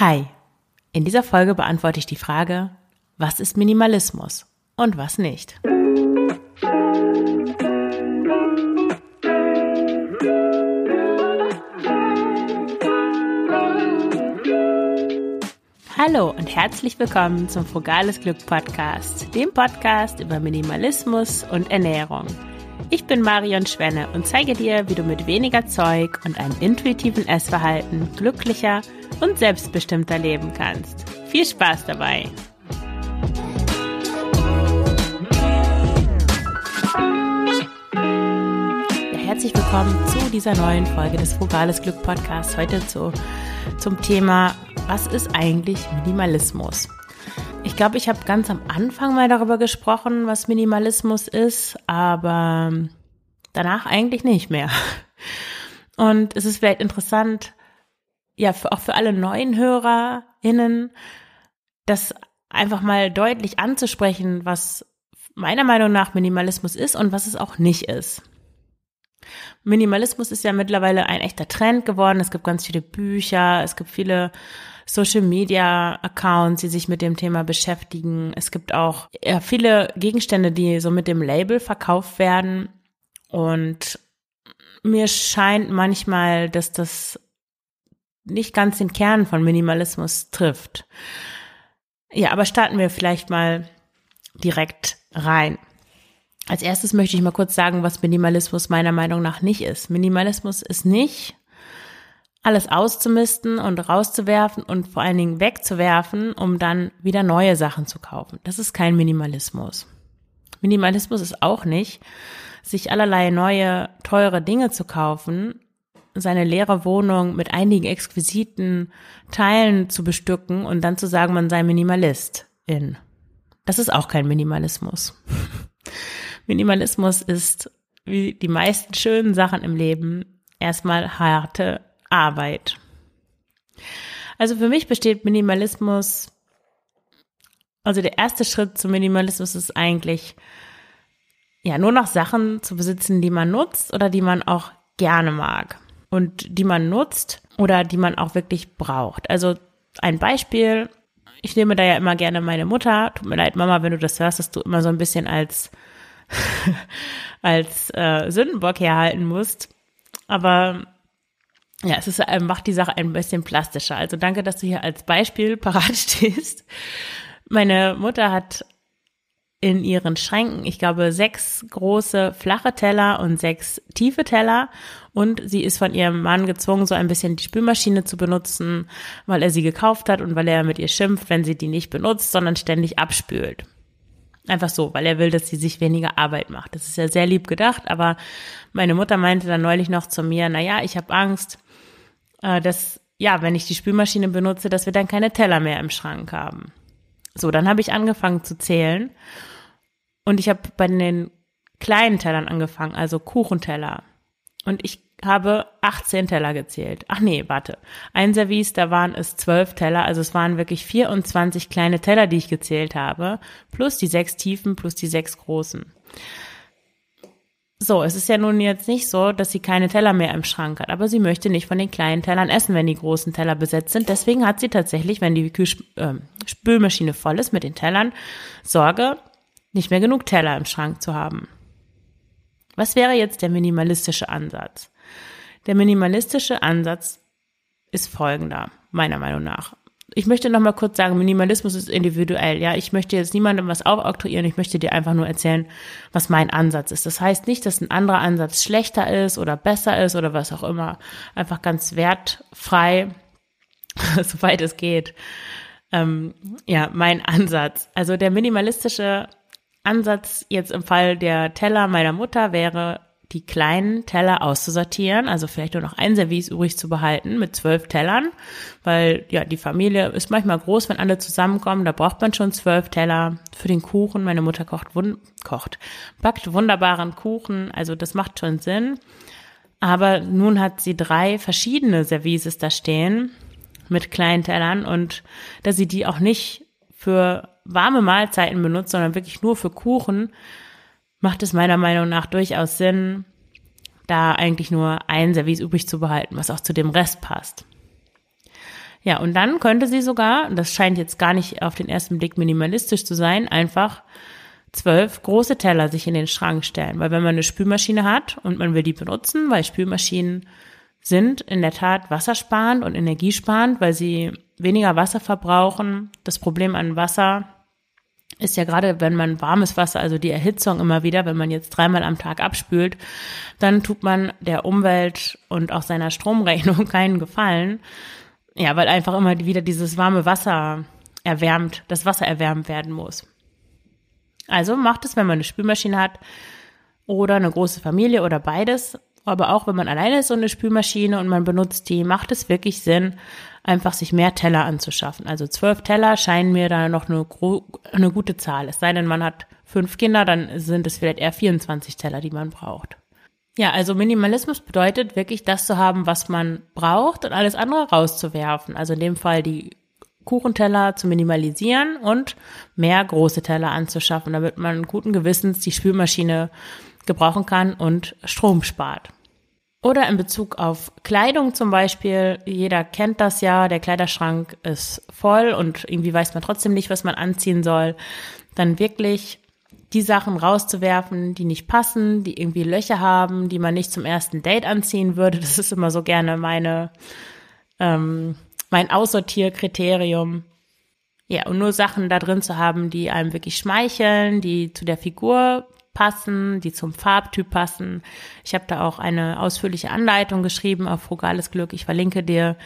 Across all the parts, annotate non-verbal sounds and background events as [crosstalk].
Hi, in dieser Folge beantworte ich die Frage, was ist Minimalismus und was nicht? Hallo und herzlich willkommen zum Frugales Glück Podcast, dem Podcast über Minimalismus und Ernährung. Ich bin Marion Schwenne und zeige dir, wie du mit weniger Zeug und einem intuitiven Essverhalten glücklicher und selbstbestimmter leben kannst. Viel Spaß dabei! Ja, herzlich willkommen zu dieser neuen Folge des Frugales Glück Podcasts. Heute zu, zum Thema, was ist eigentlich Minimalismus? Ich glaube, ich habe ganz am Anfang mal darüber gesprochen, was Minimalismus ist, aber danach eigentlich nicht mehr. [laughs] Und es ist vielleicht interessant, ja, auch für alle neuen HörerInnen, das einfach mal deutlich anzusprechen, was meiner Meinung nach Minimalismus ist und was es auch nicht ist. Minimalismus ist ja mittlerweile ein echter Trend geworden. Es gibt ganz viele Bücher, es gibt viele Social Media Accounts, die sich mit dem Thema beschäftigen. Es gibt auch viele Gegenstände, die so mit dem Label verkauft werden. Und mir scheint manchmal, dass das nicht ganz den Kern von Minimalismus trifft. Ja, aber starten wir vielleicht mal direkt rein. Als erstes möchte ich mal kurz sagen, was Minimalismus meiner Meinung nach nicht ist. Minimalismus ist nicht alles auszumisten und rauszuwerfen und vor allen Dingen wegzuwerfen, um dann wieder neue Sachen zu kaufen. Das ist kein Minimalismus. Minimalismus ist auch nicht, sich allerlei neue, teure Dinge zu kaufen, seine leere Wohnung mit einigen exquisiten Teilen zu bestücken und dann zu sagen, man sei Minimalist in. Das ist auch kein Minimalismus. [laughs] Minimalismus ist, wie die meisten schönen Sachen im Leben, erstmal harte Arbeit. Also für mich besteht Minimalismus, also der erste Schritt zum Minimalismus ist eigentlich, ja, nur noch Sachen zu besitzen, die man nutzt oder die man auch gerne mag und die man nutzt oder die man auch wirklich braucht. Also ein Beispiel, ich nehme da ja immer gerne meine Mutter. Tut mir leid, Mama, wenn du das hörst, dass du immer so ein bisschen als [laughs] als äh, Sündenbock herhalten musst. Aber ja, es ist, äh, macht die Sache ein bisschen plastischer. Also danke, dass du hier als Beispiel [laughs] parat stehst. Meine Mutter hat in ihren Schränken, ich glaube, sechs große flache Teller und sechs tiefe Teller. Und sie ist von ihrem Mann gezwungen, so ein bisschen die Spülmaschine zu benutzen, weil er sie gekauft hat und weil er mit ihr schimpft, wenn sie die nicht benutzt, sondern ständig abspült. Einfach so, weil er will, dass sie sich weniger Arbeit macht. Das ist ja sehr lieb gedacht, aber meine Mutter meinte dann neulich noch zu mir, na ja, ich habe Angst, dass, ja, wenn ich die Spülmaschine benutze, dass wir dann keine Teller mehr im Schrank haben. So, dann habe ich angefangen zu zählen und ich habe bei den kleinen Tellern angefangen, also Kuchenteller. Und ich habe 18 Teller gezählt. Ach nee, warte. Ein Service, da waren es 12 Teller, also es waren wirklich 24 kleine Teller, die ich gezählt habe, plus die sechs tiefen, plus die sechs großen. So, es ist ja nun jetzt nicht so, dass sie keine Teller mehr im Schrank hat, aber sie möchte nicht von den kleinen Tellern essen, wenn die großen Teller besetzt sind. Deswegen hat sie tatsächlich, wenn die Kühl äh, Spülmaschine voll ist mit den Tellern, Sorge, nicht mehr genug Teller im Schrank zu haben. Was wäre jetzt der minimalistische Ansatz? Der minimalistische Ansatz ist folgender, meiner Meinung nach. Ich möchte noch mal kurz sagen, Minimalismus ist individuell. Ja, ich möchte jetzt niemandem was aufoktroyieren. Ich möchte dir einfach nur erzählen, was mein Ansatz ist. Das heißt nicht, dass ein anderer Ansatz schlechter ist oder besser ist oder was auch immer. Einfach ganz wertfrei, [laughs] soweit es geht. Ähm, ja, mein Ansatz. Also der minimalistische Ansatz jetzt im Fall der Teller meiner Mutter wäre, die kleinen Teller auszusortieren, also vielleicht nur noch ein Service übrig zu behalten mit zwölf Tellern, weil ja, die Familie ist manchmal groß, wenn alle zusammenkommen, da braucht man schon zwölf Teller für den Kuchen. Meine Mutter kocht, wund kocht, backt wunderbaren Kuchen, also das macht schon Sinn. Aber nun hat sie drei verschiedene Services da stehen mit kleinen Tellern und da sie die auch nicht für warme Mahlzeiten benutzt, sondern wirklich nur für Kuchen, macht es meiner Meinung nach durchaus Sinn, da eigentlich nur ein Service übrig zu behalten, was auch zu dem Rest passt. Ja, und dann könnte sie sogar, das scheint jetzt gar nicht auf den ersten Blick minimalistisch zu sein, einfach zwölf große Teller sich in den Schrank stellen. Weil wenn man eine Spülmaschine hat und man will die benutzen, weil Spülmaschinen sind in der Tat wassersparend und energiesparend, weil sie weniger Wasser verbrauchen. Das Problem an Wasser ist ja gerade, wenn man warmes Wasser, also die Erhitzung immer wieder, wenn man jetzt dreimal am Tag abspült, dann tut man der Umwelt und auch seiner Stromrechnung [laughs] keinen Gefallen. Ja, weil einfach immer wieder dieses warme Wasser erwärmt, das Wasser erwärmt werden muss. Also macht es, wenn man eine Spülmaschine hat oder eine große Familie oder beides, aber auch wenn man alleine ist und eine Spülmaschine und man benutzt die, macht es wirklich Sinn, einfach sich mehr Teller anzuschaffen. Also zwölf Teller scheinen mir da noch eine, eine gute Zahl. Es sei denn, man hat fünf Kinder, dann sind es vielleicht eher 24 Teller, die man braucht. Ja, also Minimalismus bedeutet wirklich das zu haben, was man braucht und alles andere rauszuwerfen. Also in dem Fall die Kuchenteller zu minimalisieren und mehr große Teller anzuschaffen, damit man guten Gewissens die Spülmaschine gebrauchen kann und Strom spart. Oder in Bezug auf Kleidung zum Beispiel, jeder kennt das ja, der Kleiderschrank ist voll und irgendwie weiß man trotzdem nicht, was man anziehen soll. Dann wirklich die Sachen rauszuwerfen, die nicht passen, die irgendwie Löcher haben, die man nicht zum ersten Date anziehen würde. Das ist immer so gerne meine, ähm, mein Aussortierkriterium. Ja, und nur Sachen da drin zu haben, die einem wirklich schmeicheln, die zu der Figur passen, die zum Farbtyp passen. Ich habe da auch eine ausführliche Anleitung geschrieben auf Frugales Glück. Ich verlinke dir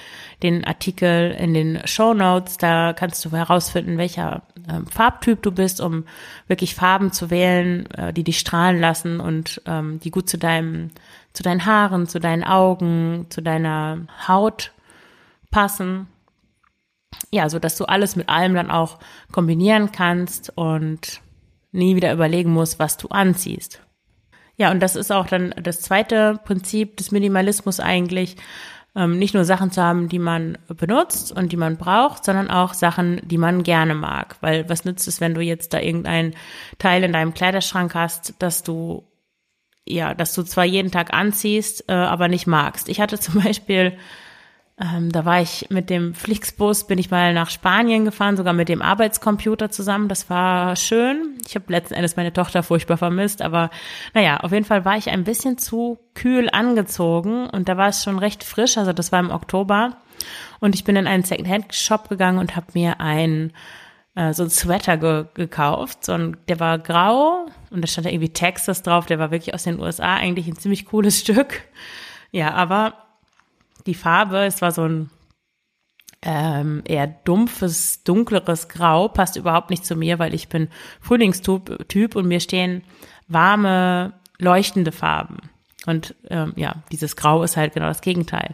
den Artikel in den Show Notes. Da kannst du herausfinden, welcher äh, Farbtyp du bist, um wirklich Farben zu wählen, äh, die dich strahlen lassen und ähm, die gut zu deinem, zu deinen Haaren, zu deinen Augen, zu deiner Haut passen. Ja, so dass du alles mit allem dann auch kombinieren kannst und nie wieder überlegen musst, was du anziehst. Ja, und das ist auch dann das zweite Prinzip des Minimalismus eigentlich, ähm, nicht nur Sachen zu haben, die man benutzt und die man braucht, sondern auch Sachen, die man gerne mag. Weil was nützt es, wenn du jetzt da irgendein Teil in deinem Kleiderschrank hast, dass du ja, dass du zwar jeden Tag anziehst, äh, aber nicht magst. Ich hatte zum Beispiel ähm, da war ich mit dem Flixbus, bin ich mal nach Spanien gefahren, sogar mit dem Arbeitscomputer zusammen. Das war schön. Ich habe letzten Endes meine Tochter furchtbar vermisst, aber naja, auf jeden Fall war ich ein bisschen zu kühl angezogen und da war es schon recht frisch, also das war im Oktober. Und ich bin in einen Secondhand-Shop gegangen und habe mir ein äh, so ein Sweater ge gekauft. So ein, der war grau und da stand irgendwie Texas drauf. Der war wirklich aus den USA, eigentlich ein ziemlich cooles [laughs] Stück. Ja, aber die Farbe, es war so ein ähm, eher dumpfes, dunkleres Grau, passt überhaupt nicht zu mir, weil ich bin Frühlingstyp und mir stehen warme, leuchtende Farben. Und ähm, ja, dieses Grau ist halt genau das Gegenteil.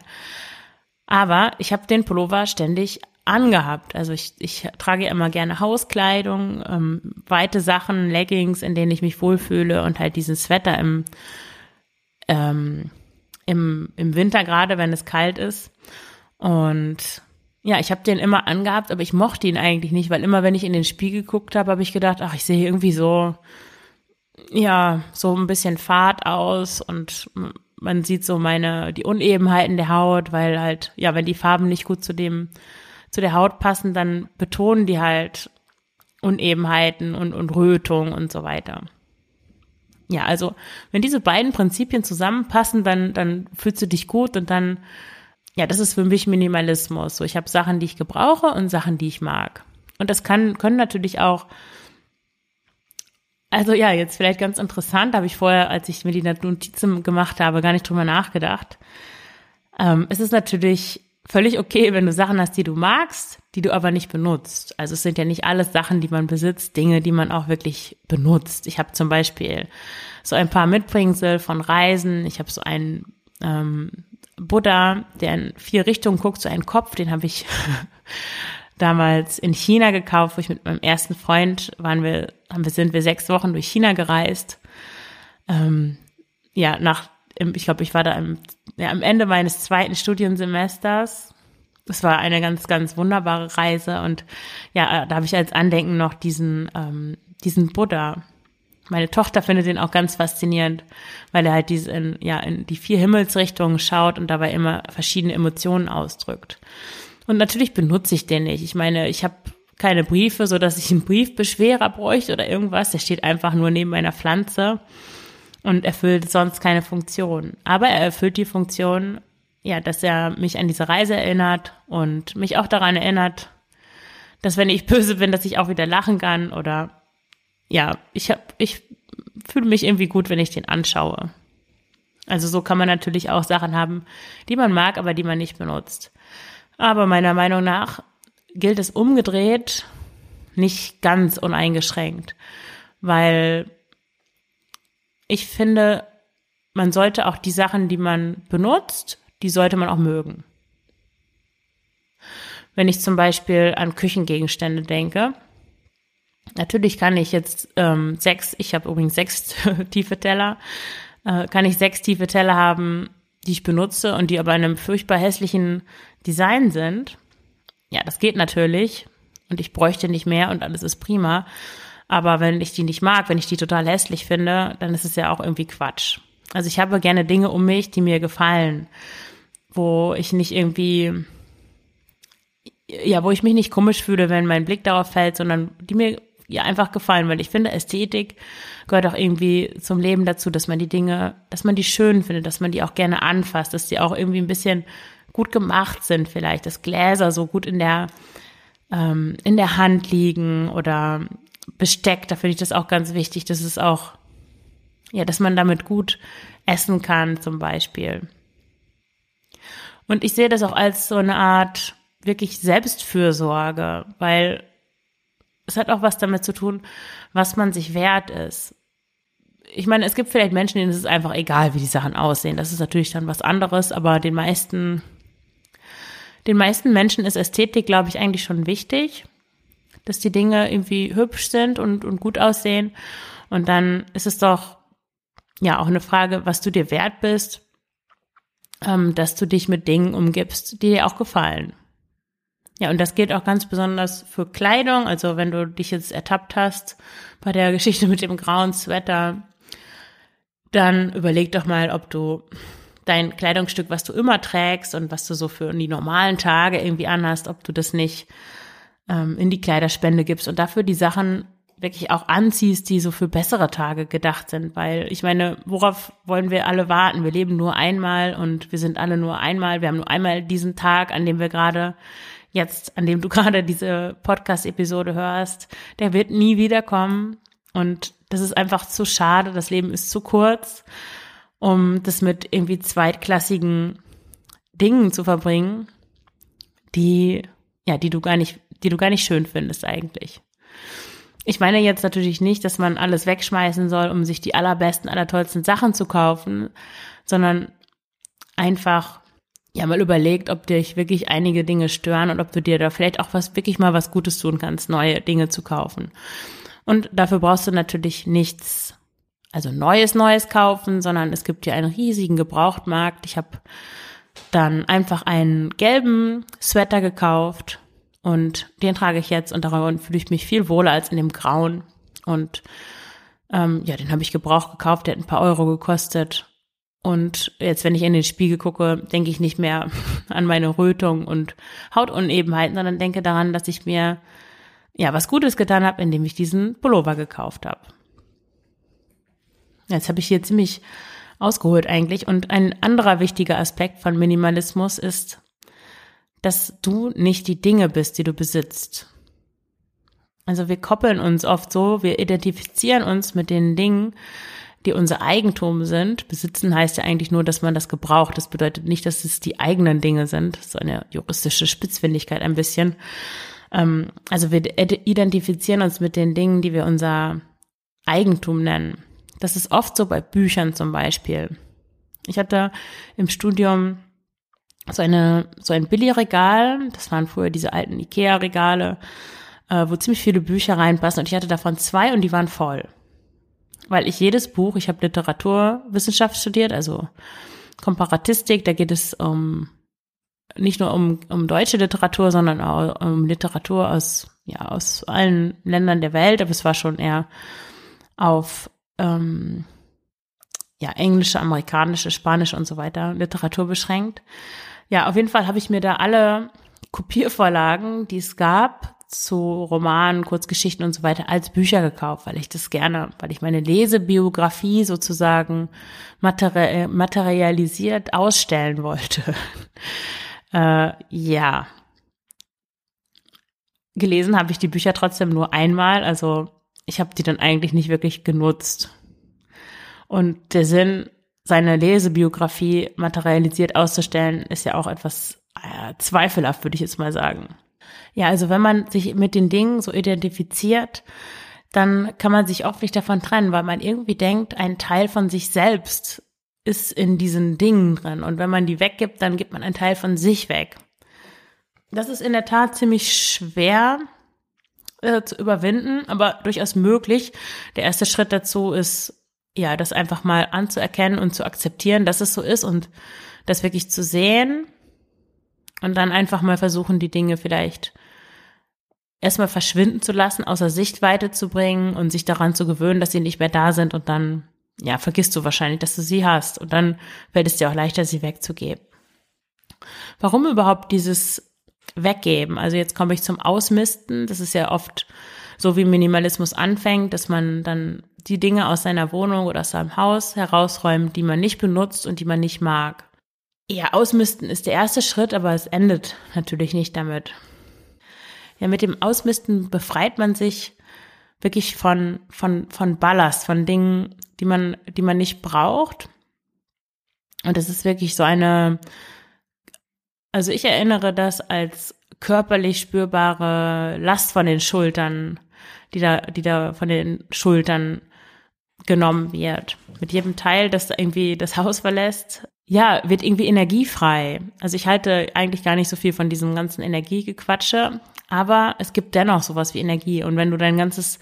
Aber ich habe den Pullover ständig angehabt. Also ich, ich trage immer gerne Hauskleidung, ähm, weite Sachen, Leggings, in denen ich mich wohlfühle und halt diesen Sweater im ähm, im, im Winter gerade, wenn es kalt ist. Und ja, ich habe den immer angehabt, aber ich mochte ihn eigentlich nicht, weil immer, wenn ich in den Spiegel geguckt habe, habe ich gedacht, ach, ich sehe irgendwie so, ja, so ein bisschen fad aus und man sieht so meine, die Unebenheiten der Haut, weil halt, ja, wenn die Farben nicht gut zu dem, zu der Haut passen, dann betonen die halt Unebenheiten und, und Rötung und so weiter. Ja, also wenn diese beiden Prinzipien zusammenpassen, dann, dann fühlst du dich gut und dann, ja, das ist für mich Minimalismus. So, ich habe Sachen, die ich gebrauche und Sachen, die ich mag. Und das kann, können natürlich auch, also ja, jetzt vielleicht ganz interessant, habe ich vorher, als ich mir die Notizen gemacht habe, gar nicht drüber nachgedacht. Ähm, es ist natürlich völlig okay, wenn du Sachen hast, die du magst, die du aber nicht benutzt. Also es sind ja nicht alles Sachen, die man besitzt, Dinge, die man auch wirklich benutzt. Ich habe zum Beispiel so ein paar Mitbringsel von Reisen. Ich habe so einen ähm, Buddha, der in vier Richtungen guckt, so einen Kopf, den habe ich [laughs] damals in China gekauft, wo ich mit meinem ersten Freund waren wir, haben wir sind wir sechs Wochen durch China gereist. Ähm, ja, nach ich glaube, ich war da im, ja, am Ende meines zweiten Studiensemesters. Es war eine ganz, ganz wunderbare Reise und ja, da habe ich als Andenken noch diesen, ähm, diesen Buddha. Meine Tochter findet den auch ganz faszinierend, weil er halt diese, in, ja, in die vier Himmelsrichtungen schaut und dabei immer verschiedene Emotionen ausdrückt. Und natürlich benutze ich den nicht. Ich meine, ich habe keine Briefe, so dass ich einen Briefbeschwerer bräuchte oder irgendwas. Der steht einfach nur neben meiner Pflanze und erfüllt sonst keine Funktion. Aber er erfüllt die Funktion, ja, dass er mich an diese Reise erinnert und mich auch daran erinnert, dass wenn ich böse bin, dass ich auch wieder lachen kann oder ja, ich hab, ich fühle mich irgendwie gut, wenn ich den anschaue. Also so kann man natürlich auch Sachen haben, die man mag, aber die man nicht benutzt. Aber meiner Meinung nach gilt es umgedreht nicht ganz uneingeschränkt, weil ich finde, man sollte auch die Sachen, die man benutzt, die sollte man auch mögen. Wenn ich zum Beispiel an Küchengegenstände denke, natürlich kann ich jetzt ähm, sechs, ich habe übrigens sechs [laughs] tiefe Teller, äh, kann ich sechs tiefe Teller haben, die ich benutze und die aber in einem furchtbar hässlichen Design sind. Ja, das geht natürlich und ich bräuchte nicht mehr und alles ist prima. Aber wenn ich die nicht mag, wenn ich die total hässlich finde, dann ist es ja auch irgendwie Quatsch. Also ich habe gerne Dinge um mich, die mir gefallen, wo ich nicht irgendwie, ja, wo ich mich nicht komisch fühle, wenn mein Blick darauf fällt, sondern die mir ja einfach gefallen, weil ich finde, Ästhetik gehört auch irgendwie zum Leben dazu, dass man die Dinge, dass man die schön findet, dass man die auch gerne anfasst, dass die auch irgendwie ein bisschen gut gemacht sind vielleicht, dass Gläser so gut in der ähm, in der Hand liegen oder Besteck, da finde ich das auch ganz wichtig, dass es auch, ja, dass man damit gut essen kann zum Beispiel. Und ich sehe das auch als so eine Art wirklich Selbstfürsorge, weil es hat auch was damit zu tun, was man sich wert ist. Ich meine, es gibt vielleicht Menschen, denen ist es einfach egal, wie die Sachen aussehen. Das ist natürlich dann was anderes, aber den meisten, den meisten Menschen ist Ästhetik, glaube ich, eigentlich schon wichtig dass die Dinge irgendwie hübsch sind und, und gut aussehen. Und dann ist es doch ja auch eine Frage, was du dir wert bist, ähm, dass du dich mit Dingen umgibst, die dir auch gefallen. Ja, und das gilt auch ganz besonders für Kleidung. Also wenn du dich jetzt ertappt hast bei der Geschichte mit dem grauen Sweater, dann überleg doch mal, ob du dein Kleidungsstück, was du immer trägst und was du so für die normalen Tage irgendwie anhast, ob du das nicht ähm, in die Kleiderspende gibst und dafür die Sachen wirklich auch anziehst, die so für bessere Tage gedacht sind. Weil ich meine, worauf wollen wir alle warten? Wir leben nur einmal und wir sind alle nur einmal. Wir haben nur einmal diesen Tag, an dem wir gerade jetzt, an dem du [laughs] gerade diese Podcast-Episode hörst, der wird nie wiederkommen. Und das ist einfach zu schade. Das Leben ist zu kurz, um das mit irgendwie zweitklassigen Dingen zu verbringen, die, ja, die du gar nicht die du gar nicht schön findest eigentlich. Ich meine jetzt natürlich nicht, dass man alles wegschmeißen soll, um sich die allerbesten, allertollsten Sachen zu kaufen, sondern einfach ja mal überlegt, ob dich wirklich einige Dinge stören und ob du dir da vielleicht auch was wirklich mal was Gutes tun kannst, neue Dinge zu kaufen. Und dafür brauchst du natürlich nichts, also neues Neues kaufen, sondern es gibt hier einen riesigen Gebrauchtmarkt. Ich habe dann einfach einen gelben Sweater gekauft und den trage ich jetzt und daran fühle ich mich viel wohler als in dem grauen. Und ähm, ja, den habe ich gebraucht gekauft, der hat ein paar Euro gekostet. Und jetzt, wenn ich in den Spiegel gucke, denke ich nicht mehr [laughs] an meine Rötung und Hautunebenheiten, sondern denke daran, dass ich mir ja was Gutes getan habe, indem ich diesen Pullover gekauft habe. Jetzt habe ich hier ziemlich ausgeholt eigentlich. Und ein anderer wichtiger Aspekt von Minimalismus ist, dass du nicht die Dinge bist, die du besitzt. Also wir koppeln uns oft so, wir identifizieren uns mit den Dingen, die unser Eigentum sind. Besitzen heißt ja eigentlich nur, dass man das gebraucht. Das bedeutet nicht, dass es die eigenen Dinge sind. So eine juristische Spitzfindigkeit ein bisschen. Ähm, also wir identifizieren uns mit den Dingen, die wir unser Eigentum nennen. Das ist oft so bei Büchern zum Beispiel. Ich hatte im Studium so eine so ein Billigregal. Das waren früher diese alten Ikea-Regale, äh, wo ziemlich viele Bücher reinpassen. Und ich hatte davon zwei und die waren voll, weil ich jedes Buch, ich habe Literaturwissenschaft studiert, also Komparatistik. Da geht es um nicht nur um, um deutsche Literatur, sondern auch um Literatur aus ja aus allen Ländern der Welt. Aber es war schon eher auf ähm, ja, englische, amerikanische, spanische und so weiter Literatur beschränkt. Ja, auf jeden Fall habe ich mir da alle Kopiervorlagen, die es gab zu Romanen, Kurzgeschichten und so weiter als Bücher gekauft, weil ich das gerne, weil ich meine Lesebiografie sozusagen materi materialisiert ausstellen wollte. [laughs] äh, ja. Gelesen habe ich die Bücher trotzdem nur einmal, also ich habe die dann eigentlich nicht wirklich genutzt. Und der Sinn, seine Lesebiografie materialisiert auszustellen, ist ja auch etwas äh, zweifelhaft, würde ich jetzt mal sagen. Ja, also wenn man sich mit den Dingen so identifiziert, dann kann man sich oft nicht davon trennen, weil man irgendwie denkt, ein Teil von sich selbst ist in diesen Dingen drin. Und wenn man die weggibt, dann gibt man einen Teil von sich weg. Das ist in der Tat ziemlich schwer äh, zu überwinden, aber durchaus möglich. Der erste Schritt dazu ist, ja, das einfach mal anzuerkennen und zu akzeptieren, dass es so ist und das wirklich zu sehen und dann einfach mal versuchen, die Dinge vielleicht erstmal verschwinden zu lassen, außer Sichtweite zu bringen und sich daran zu gewöhnen, dass sie nicht mehr da sind und dann, ja, vergisst du wahrscheinlich, dass du sie hast und dann fällt es dir auch leichter, sie wegzugeben. Warum überhaupt dieses Weggeben? Also jetzt komme ich zum Ausmisten. Das ist ja oft so wie Minimalismus anfängt, dass man dann die Dinge aus seiner Wohnung oder aus seinem Haus herausräumt, die man nicht benutzt und die man nicht mag. Ja, ausmisten ist der erste Schritt, aber es endet natürlich nicht damit. Ja, mit dem Ausmisten befreit man sich wirklich von, von, von Ballast, von Dingen, die man, die man nicht braucht. Und es ist wirklich so eine, also ich erinnere das als körperlich spürbare Last von den Schultern, die da, die da von den Schultern genommen wird. Mit jedem Teil, das irgendwie das Haus verlässt, ja, wird irgendwie energiefrei. Also ich halte eigentlich gar nicht so viel von diesem ganzen Energiegequatsche, aber es gibt dennoch sowas wie Energie. Und wenn du dein ganzes,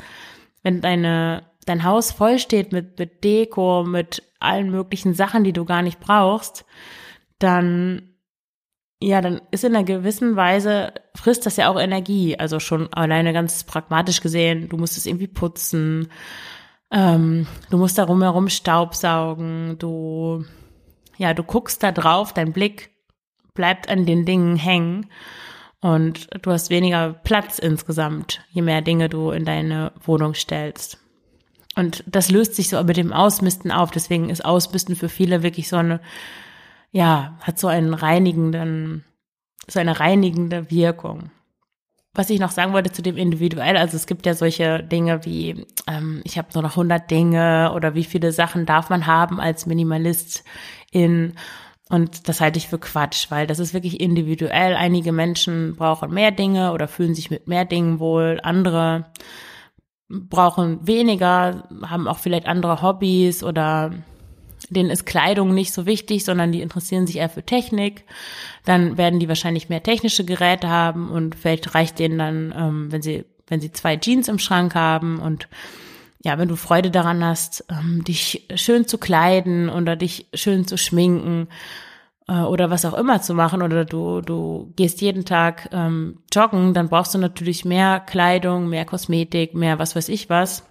wenn deine, dein Haus voll steht mit, mit Deko, mit allen möglichen Sachen, die du gar nicht brauchst, dann ja, dann ist in einer gewissen Weise, frisst das ja auch Energie. Also schon alleine ganz pragmatisch gesehen, du musst es irgendwie putzen, ähm, du musst da rumherum Staubsaugen, du, ja, du guckst da drauf, dein Blick bleibt an den Dingen hängen und du hast weniger Platz insgesamt, je mehr Dinge du in deine Wohnung stellst. Und das löst sich so mit dem Ausmisten auf. Deswegen ist Ausmisten für viele wirklich so eine ja, hat so einen reinigenden, so eine reinigende Wirkung. Was ich noch sagen wollte zu dem individuell, also es gibt ja solche Dinge wie, ähm, ich habe nur noch 100 Dinge oder wie viele Sachen darf man haben als Minimalist in und das halte ich für Quatsch, weil das ist wirklich individuell. Einige Menschen brauchen mehr Dinge oder fühlen sich mit mehr Dingen wohl. Andere brauchen weniger, haben auch vielleicht andere Hobbys oder denen ist Kleidung nicht so wichtig, sondern die interessieren sich eher für Technik. Dann werden die wahrscheinlich mehr technische Geräte haben und vielleicht reicht denen dann, ähm, wenn sie, wenn sie zwei Jeans im Schrank haben und ja, wenn du Freude daran hast, ähm, dich schön zu kleiden oder dich schön zu schminken äh, oder was auch immer zu machen oder du, du gehst jeden Tag ähm, joggen, dann brauchst du natürlich mehr Kleidung, mehr Kosmetik, mehr was weiß ich was.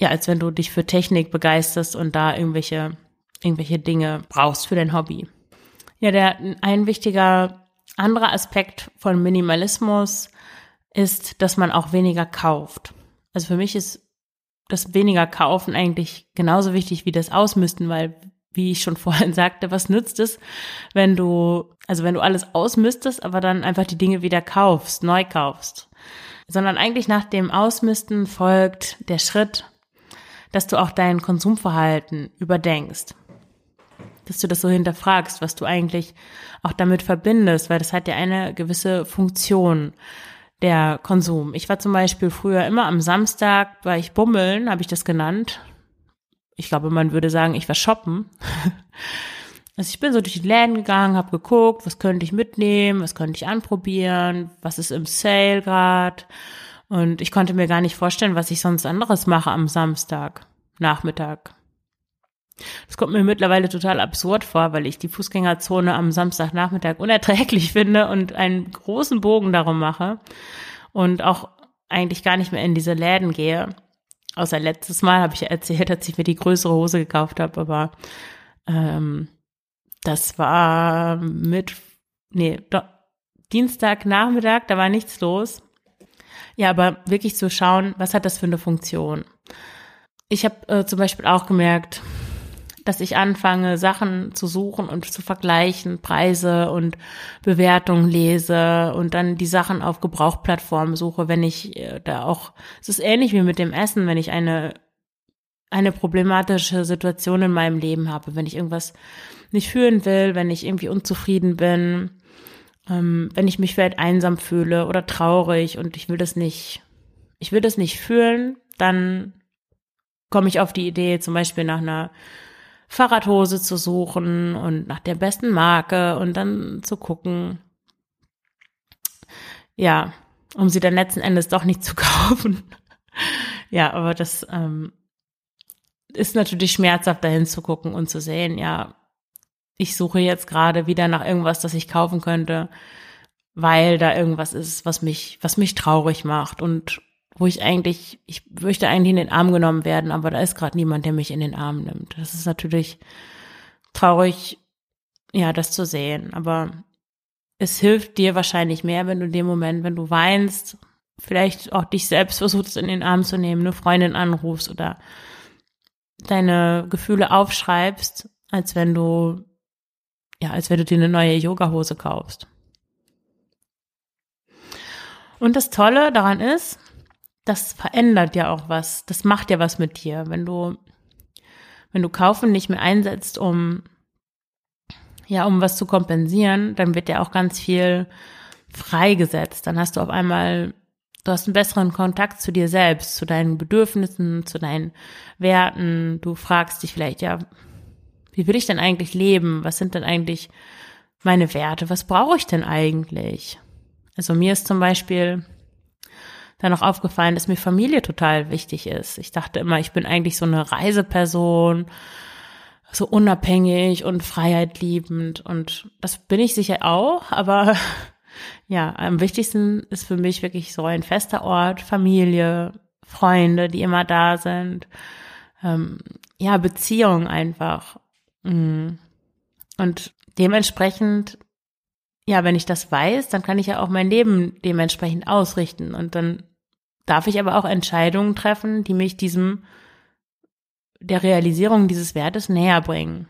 Ja, als wenn du dich für Technik begeisterst und da irgendwelche irgendwelche Dinge brauchst für dein Hobby. Ja, der, ein wichtiger anderer Aspekt von Minimalismus ist, dass man auch weniger kauft. Also für mich ist das weniger kaufen eigentlich genauso wichtig wie das Ausmisten, weil wie ich schon [laughs] vorhin sagte, was nützt es, wenn du, also wenn du alles ausmistest, aber dann einfach die Dinge wieder kaufst, neu kaufst. Sondern eigentlich nach dem Ausmisten folgt der Schritt, dass du auch dein Konsumverhalten überdenkst dass du das so hinterfragst, was du eigentlich auch damit verbindest, weil das hat ja eine gewisse Funktion, der Konsum. Ich war zum Beispiel früher immer am Samstag, war ich bummeln, habe ich das genannt. Ich glaube, man würde sagen, ich war shoppen. [laughs] Also ich bin so durch die Läden gegangen, habe geguckt, was könnte ich mitnehmen, was könnte ich anprobieren, was ist im Sale gerade. Und ich konnte mir gar nicht vorstellen, was ich sonst anderes mache am Samstag, Nachmittag. Das kommt mir mittlerweile total absurd vor, weil ich die Fußgängerzone am Samstagnachmittag unerträglich [laughs] finde und einen großen Bogen darum mache und auch eigentlich gar nicht mehr in diese Läden gehe. Außer letztes Mal habe ich erzählt, dass ich mir die größere Hose gekauft habe, aber ähm, das war mit, nee, do, Dienstagnachmittag, da war nichts los. Ja, aber wirklich zu schauen, was hat das für eine Funktion? Ich habe äh, zum Beispiel auch gemerkt, dass ich anfange, Sachen zu suchen und zu vergleichen, Preise und Bewertungen lese und dann die Sachen auf Gebrauchplattformen suche, wenn ich äh, da auch, es ist ähnlich wie mit dem Essen, wenn ich eine, eine problematische Situation in meinem Leben habe, wenn ich irgendwas nicht fühlen will, wenn ich irgendwie unzufrieden bin, ähm, wenn ich mich vielleicht einsam fühle oder traurig und ich will das nicht, ich will das nicht fühlen, dann komme ich auf die Idee, zum Beispiel nach einer Fahrradhose zu suchen und nach der besten Marke und dann zu gucken, ja, um sie dann letzten Endes doch nicht [laughs] zu kaufen. ja, aber das ähm, ist natürlich schmerzhaft, dahin zu gucken und zu sehen, ja, ich suche jetzt gerade wieder nach irgendwas, das ich kaufen könnte, weil da irgendwas ist, was mich, was mich traurig macht und wo ich eigentlich, ich möchte eigentlich in den Arm genommen werden, aber da ist gerade niemand, der mich in den Arm nimmt. Das ist natürlich traurig, ja, das zu sehen. Aber es hilft dir wahrscheinlich mehr, wenn du in dem Moment, wenn du weinst, vielleicht auch dich selbst versuchst in den Arm zu nehmen, eine Freundin anrufst oder deine Gefühle aufschreibst, als wenn du, ja, als wenn du dir eine neue Yogahose kaufst. Und das Tolle daran ist, das verändert ja auch was. Das macht ja was mit dir. Wenn du, wenn du Kaufen nicht mehr einsetzt, um, ja, um was zu kompensieren, dann wird ja auch ganz viel freigesetzt. Dann hast du auf einmal, du hast einen besseren Kontakt zu dir selbst, zu deinen Bedürfnissen, zu deinen Werten. Du fragst dich vielleicht, ja, wie will ich denn eigentlich leben? Was sind denn eigentlich meine Werte? Was brauche ich denn eigentlich? Also mir ist zum Beispiel dann auch aufgefallen, dass mir Familie total wichtig ist. Ich dachte immer, ich bin eigentlich so eine Reiseperson, so unabhängig und freiheitliebend und das bin ich sicher auch, aber [laughs] ja, am wichtigsten ist für mich wirklich so ein fester Ort, Familie, Freunde, die immer da sind, ähm, ja, Beziehung einfach. Mm. Und dementsprechend ja, wenn ich das weiß, dann kann ich ja auch mein Leben dementsprechend ausrichten. Und dann darf ich aber auch Entscheidungen treffen, die mich diesem, der Realisierung dieses Wertes näher bringen.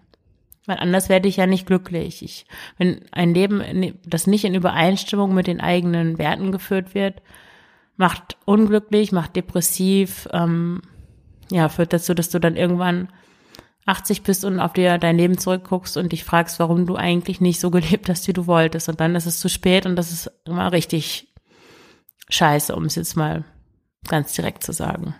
Weil anders werde ich ja nicht glücklich. Ich, wenn ein Leben, das nicht in Übereinstimmung mit den eigenen Werten geführt wird, macht unglücklich, macht depressiv, ähm, ja, führt dazu, dass du dann irgendwann 80 bist und auf dir dein Leben zurückguckst und dich fragst, warum du eigentlich nicht so [laughs] gelebt hast, wie du wolltest. Und dann ist es zu spät und das ist immer richtig scheiße, um es jetzt mal ganz direkt zu sagen.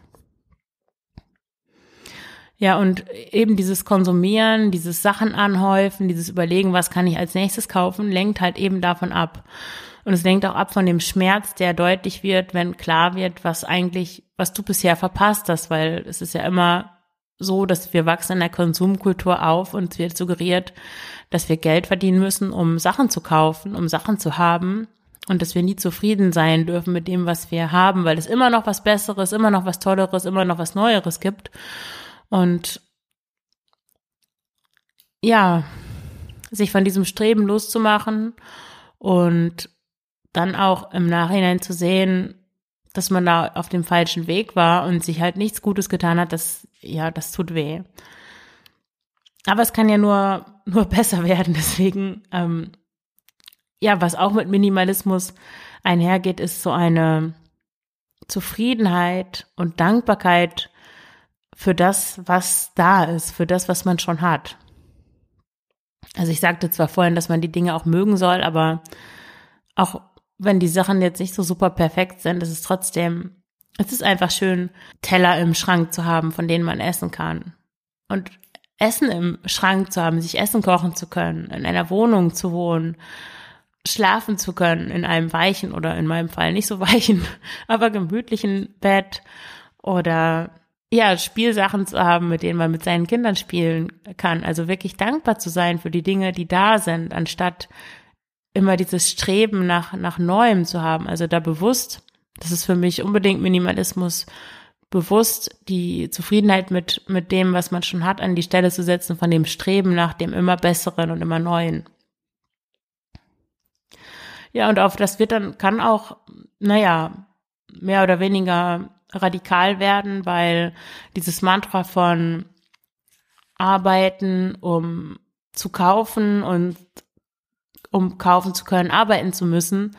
Ja, und eben dieses Konsumieren, dieses Sachen anhäufen, dieses Überlegen, was kann ich als nächstes kaufen, lenkt halt eben davon ab. Und es lenkt auch ab von dem Schmerz, der deutlich wird, wenn klar wird, was eigentlich, was du bisher verpasst hast, weil es ist ja immer so, dass wir wachsen in der Konsumkultur auf und es wird suggeriert, dass wir Geld verdienen müssen, um Sachen zu kaufen, um Sachen zu haben und dass wir nie zufrieden sein dürfen mit dem, was wir haben, weil es immer noch was Besseres, immer noch was Tolleres, immer noch was Neueres gibt. Und ja, sich von diesem Streben loszumachen und dann auch im Nachhinein zu sehen, dass man da auf dem falschen Weg war und sich halt nichts Gutes getan hat, das, ja, das tut weh. Aber es kann ja nur, nur [laughs] besser werden. Deswegen, ähm, ja, was auch mit Minimalismus einhergeht, ist so eine Zufriedenheit und Dankbarkeit für das, was da ist, für das, was man schon hat. Also ich sagte zwar vorhin, dass man die Dinge auch mögen soll, aber auch wenn die Sachen jetzt nicht so super perfekt sind, ist es trotzdem, es ist einfach schön, Teller im Schrank zu haben, von denen man essen kann. Und Essen im Schrank zu haben, sich Essen kochen zu können, in einer Wohnung zu wohnen, schlafen zu können in einem weichen oder in meinem Fall nicht so [laughs] weichen, aber gemütlichen Bett oder ja, Spielsachen zu haben, mit denen man mit seinen Kindern spielen kann. Also wirklich dankbar zu sein für die Dinge, die da sind, anstatt immer dieses Streben nach, nach Neuem zu haben. Also da bewusst, das ist für mich unbedingt Minimalismus, bewusst die Zufriedenheit mit, mit dem, was man schon hat, an die Stelle zu setzen von dem Streben nach dem immer Besseren und immer Neuen. Ja, und auf das wird dann, kann auch, naja, mehr oder weniger radikal werden, weil dieses Mantra von arbeiten, um zu kaufen und um kaufen zu können, arbeiten zu müssen,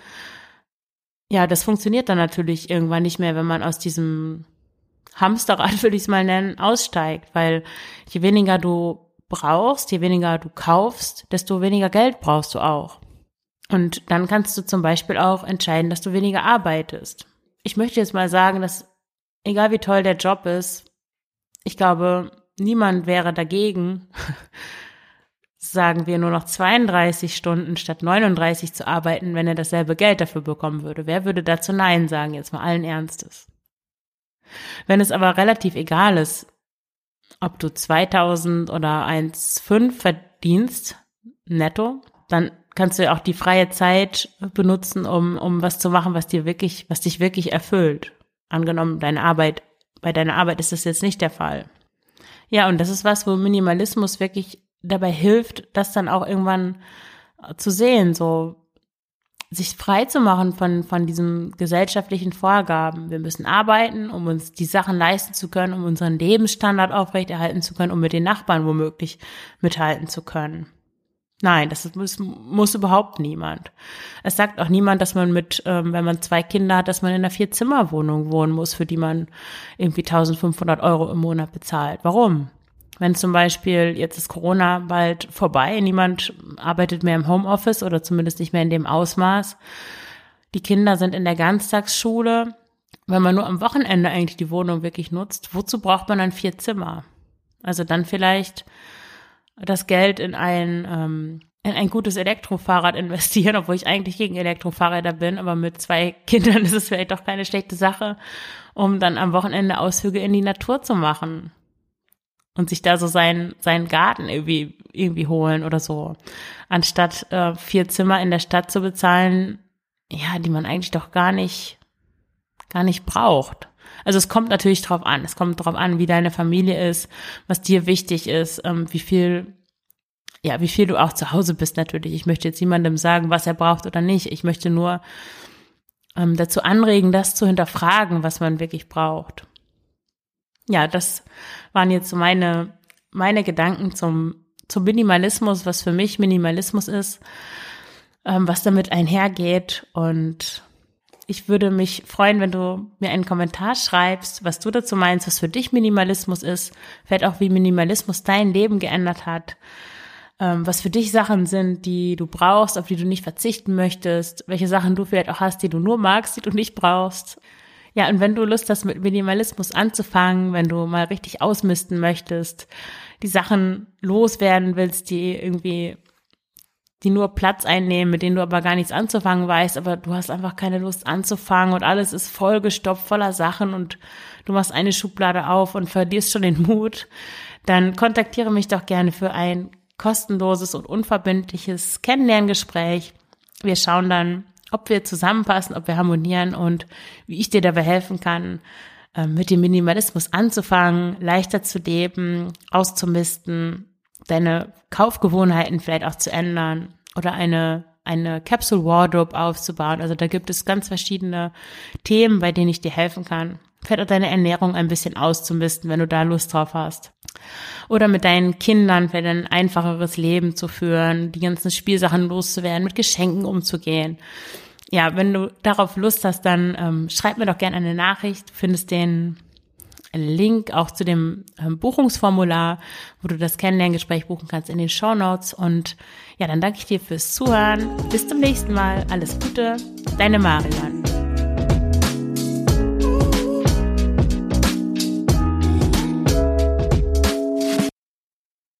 ja, das funktioniert dann natürlich irgendwann nicht mehr, wenn man aus diesem Hamsterrad, [laughs] würde ich es mal nennen, aussteigt, weil je weniger du brauchst, je weniger du kaufst, desto weniger Geld brauchst du auch. Und dann kannst du zum Beispiel auch entscheiden, dass du weniger arbeitest. Ich möchte jetzt mal sagen, dass egal wie toll der Job ist, ich glaube, niemand wäre dagegen, [laughs] sagen wir nur noch 32 Stunden statt 39 zu arbeiten, wenn er dasselbe Geld dafür bekommen würde. Wer würde dazu Nein sagen, jetzt mal allen Ernstes? Wenn es aber relativ egal ist, ob du 2000 oder 1,5 verdienst, netto, dann kannst du ja auch die freie Zeit benutzen, um, um was zu machen, was dir wirklich, was dich wirklich erfüllt. Angenommen, deine Arbeit, bei deiner Arbeit ist das jetzt nicht der Fall. Ja, und das ist was, wo Minimalismus wirklich dabei hilft, das dann auch irgendwann zu sehen, so sich frei zu machen von, von diesen gesellschaftlichen Vorgaben. Wir müssen arbeiten, um uns die Sachen leisten zu können, um unseren Lebensstandard aufrechterhalten zu können, um mit den Nachbarn womöglich mithalten zu können. Nein, das muss, muss überhaupt niemand. Es sagt auch niemand, dass man mit, ähm, wenn man zwei Kinder hat, dass man in einer Vier-Zimmer-Wohnung wohnen muss, für die man irgendwie 1500 Euro im Monat bezahlt. Warum? Wenn zum Beispiel jetzt ist Corona bald vorbei, niemand arbeitet mehr im Homeoffice oder zumindest nicht mehr in dem Ausmaß. Die Kinder sind in der Ganztagsschule. Wenn man nur am Wochenende eigentlich die Wohnung wirklich nutzt, wozu braucht man dann vier Zimmer? Also dann vielleicht das Geld in ein, ähm, in ein gutes Elektrofahrrad investieren, [laughs] obwohl ich eigentlich gegen Elektrofahrräder bin, aber mit zwei Kindern [laughs] ist es vielleicht doch keine schlechte Sache, um dann am Wochenende Ausflüge in die Natur zu machen und sich da so seinen, seinen Garten irgendwie, irgendwie holen oder so. Anstatt äh, vier Zimmer in der Stadt zu bezahlen, ja, die man eigentlich doch gar nicht, gar nicht braucht. Also es kommt natürlich drauf an. Es kommt drauf an, wie deine Familie ist, was dir wichtig ist, ähm, wie viel, ja, wie viel du auch zu Hause bist natürlich. Ich möchte jetzt niemandem sagen, was er braucht oder nicht. Ich möchte nur ähm, dazu anregen, das zu hinterfragen, was man wirklich braucht ja, das waren jetzt so meine, meine Gedanken zum, zum Minimalismus, was für mich Minimalismus ist, ähm, was damit einhergeht. Und ich würde mich freuen, wenn du mir einen Kommentar schreibst, was du dazu meinst, was für dich Minimalismus ist, vielleicht auch wie Minimalismus dein Leben geändert hat, ähm, was für dich Sachen sind, die du brauchst, auf die du nicht verzichten möchtest, welche Sachen du vielleicht auch hast, die du nur magst, die du nicht brauchst. Ja, und wenn du Lust hast, mit Minimalismus anzufangen, wenn du mal richtig ausmisten möchtest, die Sachen loswerden willst, die irgendwie, die nur Platz einnehmen, mit denen du aber gar nichts anzufangen weißt, aber du hast einfach keine Lust anzufangen und alles ist vollgestopft voller Sachen und du machst eine Schublade auf und verlierst schon den Mut, dann kontaktiere mich doch gerne für ein kostenloses und unverbindliches Kennenlerngespräch. Wir schauen dann, ob wir zusammenpassen, ob wir harmonieren und wie ich dir dabei helfen kann, ähm, mit dem Minimalismus anzufangen, leichter zu leben, auszumisten, deine Kaufgewohnheiten vielleicht auch zu ändern oder eine eine Capsule Wardrobe aufzubauen. Also da gibt es ganz verschiedene Themen, bei denen ich dir helfen kann. Vielleicht auch deine Ernährung ein bisschen auszumisten, wenn du da Lust drauf hast oder mit deinen Kindern vielleicht ein einfacheres Leben zu führen, die ganzen Spielsachen loszuwerden, mit Geschenken umzugehen. Ja, wenn du darauf Lust hast, dann ähm, schreib mir doch gerne eine Nachricht. Du findest den Link auch zu dem ähm, Buchungsformular, wo du das Kennenlerngespräch buchen kannst in den Show Notes. Und ja, dann danke ich dir fürs Zuhören. Bis zum nächsten Mal. Alles Gute. Deine Marian.